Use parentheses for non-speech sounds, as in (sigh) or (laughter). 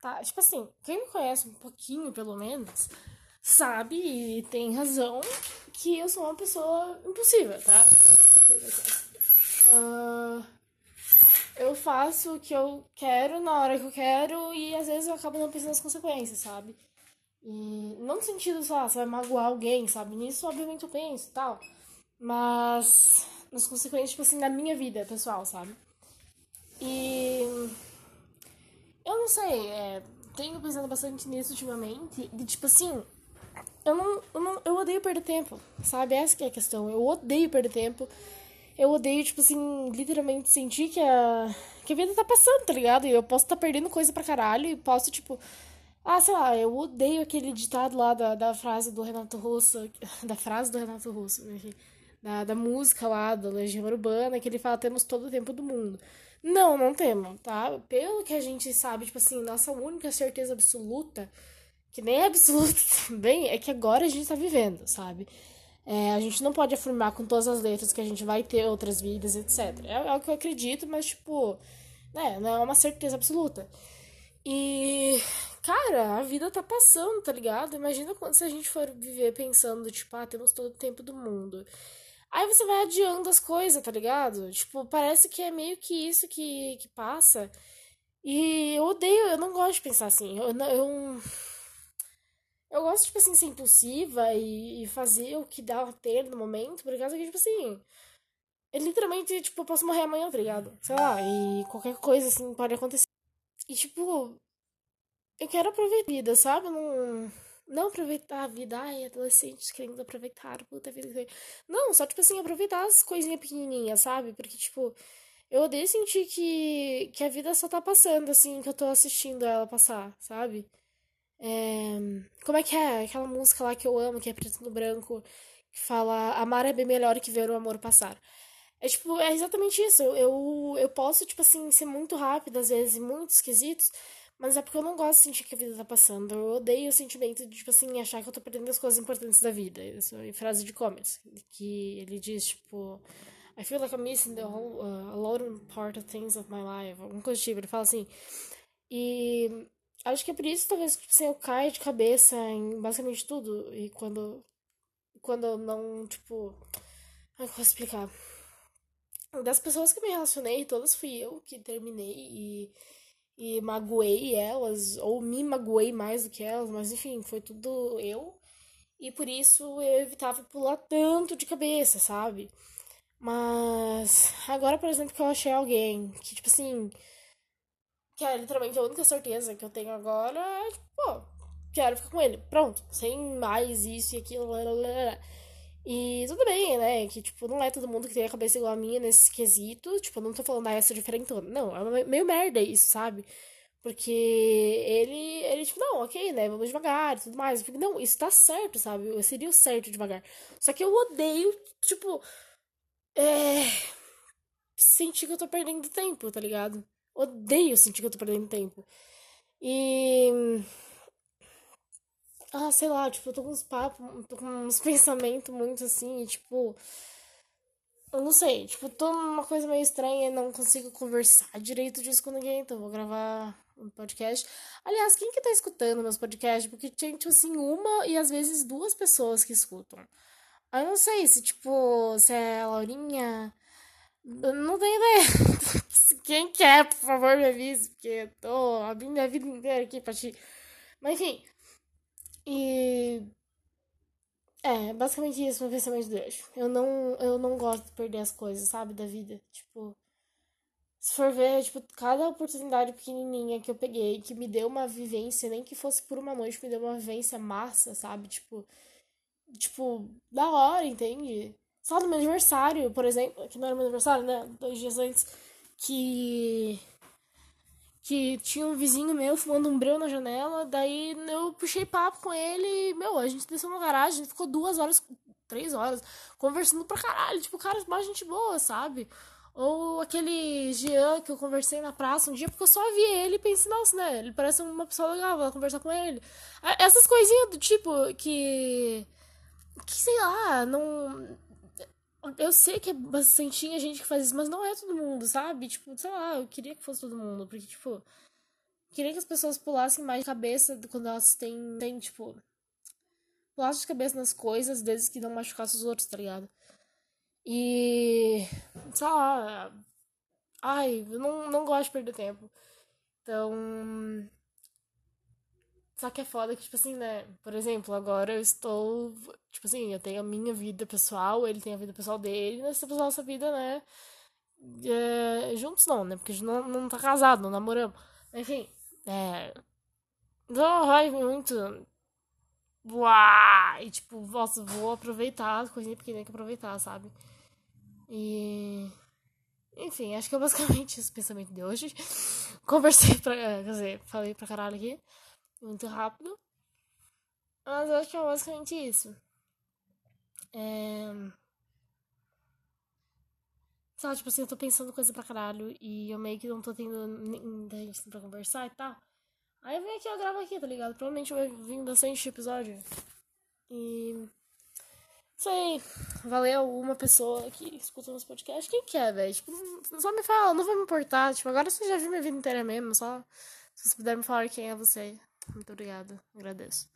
tá? Tipo assim, quem me conhece um pouquinho, pelo menos, sabe e tem razão que eu sou uma pessoa impossível, tá? Uh, eu faço o que eu quero na hora que eu quero e às vezes eu acabo não pensando nas consequências, sabe? E não no sentido, sei lá, você vai magoar alguém, sabe? Nisso, obviamente, eu penso e tal. Mas nas consequências, tipo assim, na minha vida pessoal, sabe? E. Eu não sei, é, tenho pensado bastante nisso ultimamente. E, tipo assim, eu não, eu não. Eu odeio perder tempo, sabe? Essa que é a questão. Eu odeio perder tempo. Eu odeio, tipo assim, literalmente sentir que a, que a vida tá passando, tá ligado? E eu posso estar tá perdendo coisa pra caralho e posso, tipo. Ah, sei lá, eu odeio aquele ditado lá da, da frase do Renato Russo. (laughs) Da frase do Renato Russo, enfim da, da música lá, da Legião Urbana, que ele fala temos todo o tempo do mundo. Não, não temos, tá? Pelo que a gente sabe, tipo assim, nossa única certeza absoluta, que nem é absoluta (laughs) também, é que agora a gente tá vivendo, sabe? É, a gente não pode afirmar com todas as letras que a gente vai ter outras vidas, etc. É, é o que eu acredito, mas, tipo, né, não é uma certeza absoluta. E, cara, a vida tá passando, tá ligado? Imagina quando se a gente for viver pensando, tipo, ah, temos todo o tempo do mundo. Aí você vai adiando as coisas, tá ligado? Tipo, parece que é meio que isso que, que passa. E eu odeio, eu não gosto de pensar assim. Eu, eu, eu gosto, tipo assim, ser impulsiva e, e fazer o que dá a ter no momento, por causa que, tipo assim. Eu literalmente, tipo, eu posso morrer amanhã, tá ligado? Sei lá, e qualquer coisa, assim, pode acontecer. E, tipo, eu quero aproveitar a vida, sabe? Não não aproveitar a vida, ai, adolescentes querendo aproveitar, puta vida. Não, só, tipo assim, aproveitar as coisinhas pequenininhas, sabe? Porque, tipo, eu odeio sentir que, que a vida só tá passando, assim, que eu tô assistindo ela passar, sabe? É... Como é que é? Aquela música lá que eu amo, que é preto no branco, que fala amar é bem melhor que ver o amor passar. É tipo, é exatamente isso. Eu, eu posso, tipo assim, ser muito rápida, às vezes, muito esquisitos, mas é porque eu não gosto de sentir que a vida tá passando. Eu odeio o sentimento de, tipo assim, achar que eu tô perdendo as coisas importantes da vida. Isso é frase de Commerce. Que ele diz, tipo... I feel like I'm missing the whole, uh, a lot of part of things of my life. Alguma coisa do tipo. Ele fala assim. E acho que é por isso, talvez, tipo assim, eu caio de cabeça em basicamente tudo. E quando... Quando eu não, tipo... Como é que explicar? Das pessoas que me relacionei, todas fui eu que terminei e e magoei elas, ou me magoei mais do que elas, mas enfim, foi tudo eu. E por isso eu evitava pular tanto de cabeça, sabe? Mas agora, por exemplo, que eu achei alguém que, tipo assim, que é literalmente a única certeza que eu tenho agora é, tipo, pô, quero ficar com ele. Pronto, sem mais isso e aquilo. Blá. E tudo bem, né? Que, tipo, não é todo mundo que tem a cabeça igual a minha nesse quesito. Tipo, eu não tô falando, ah, essa diferentona. Não, é meio merda isso, sabe? Porque ele, ele, tipo, não, ok, né? Vamos devagar e tudo mais. Porque, não, isso tá certo, sabe? Eu seria o certo devagar. Só que eu odeio, tipo, é. Sentir que eu tô perdendo tempo, tá ligado? Odeio sentir que eu tô perdendo tempo. E ah, sei lá, tipo, eu tô com uns papos, tô com uns (laughs) pensamentos muito assim, e, tipo. Eu não sei, tipo, tô numa coisa meio estranha e não consigo conversar direito disso com ninguém, então vou gravar um podcast. Aliás, quem que tá escutando meus podcasts? Porque tem, tipo assim, uma e às vezes duas pessoas que escutam. Eu não sei se, tipo, se é a Laurinha. Eu não tenho ideia. (laughs) Quem quer, por favor, me avise, porque eu tô abrindo minha vida inteira aqui pra ti. Mas enfim, e. É, basicamente isso meu pensamento de hoje. Eu não, eu não gosto de perder as coisas, sabe, da vida. Tipo, se for ver, tipo, cada oportunidade pequenininha que eu peguei, que me deu uma vivência, nem que fosse por uma noite, me deu uma vivência massa, sabe? Tipo, tipo, da hora, entende? Só no meu aniversário, por exemplo, que não era meu aniversário, né? Dois dias antes, que que tinha um vizinho meu fumando um breu na janela, daí eu puxei papo com ele, meu, a gente desceu na garagem, a gente ficou duas horas, três horas, conversando pra caralho, tipo, cara, mais gente boa, sabe? Ou aquele Jean que eu conversei na praça um dia, porque eu só vi ele e pensei, nossa, né, ele parece uma pessoa legal, vou conversar com ele. Essas coisinhas do tipo que. que sei lá, não eu sei que é bastante gente que faz isso, mas não é todo mundo, sabe? Tipo, sei lá, eu queria que fosse todo mundo, porque, tipo. Queria que as pessoas pulassem mais de cabeça quando elas têm, têm tipo. Pulassem de cabeça nas coisas, desde que não machucassem os outros, tá ligado? E. Sei lá. Ai, eu não, não gosto de perder tempo. Então. Só que é foda que, tipo assim, né? Por exemplo, agora eu estou. Tipo assim, eu tenho a minha vida pessoal, ele tem a vida pessoal dele, nós temos a nossa vida, né? É, juntos não, né? Porque a gente não, não tá casado, não namoramos. Enfim, é. Então vai muito. Uau! E tipo, nossa, vou aproveitar as coisinhas que aproveitar, sabe? E. Enfim, acho que é basicamente (laughs) esse pensamento de hoje. Conversei pra. Quer dizer, falei pra caralho aqui muito rápido. Mas acho que é basicamente isso. É... Sabe, tipo assim, eu tô pensando coisa pra caralho e eu meio que não tô tendo ninguém assim pra conversar e tal. Aí eu venho aqui, eu gravo aqui, tá ligado? Provavelmente vai vir bastante episódio. E. Sei, valeu uma pessoa que escuta nosso podcast. Quem que é, velho? Tipo, só me fala, não vou me importar. Tipo, agora você já viu minha vida inteira mesmo, só. Se você puder me falar quem é você. Muito obrigada. Agradeço.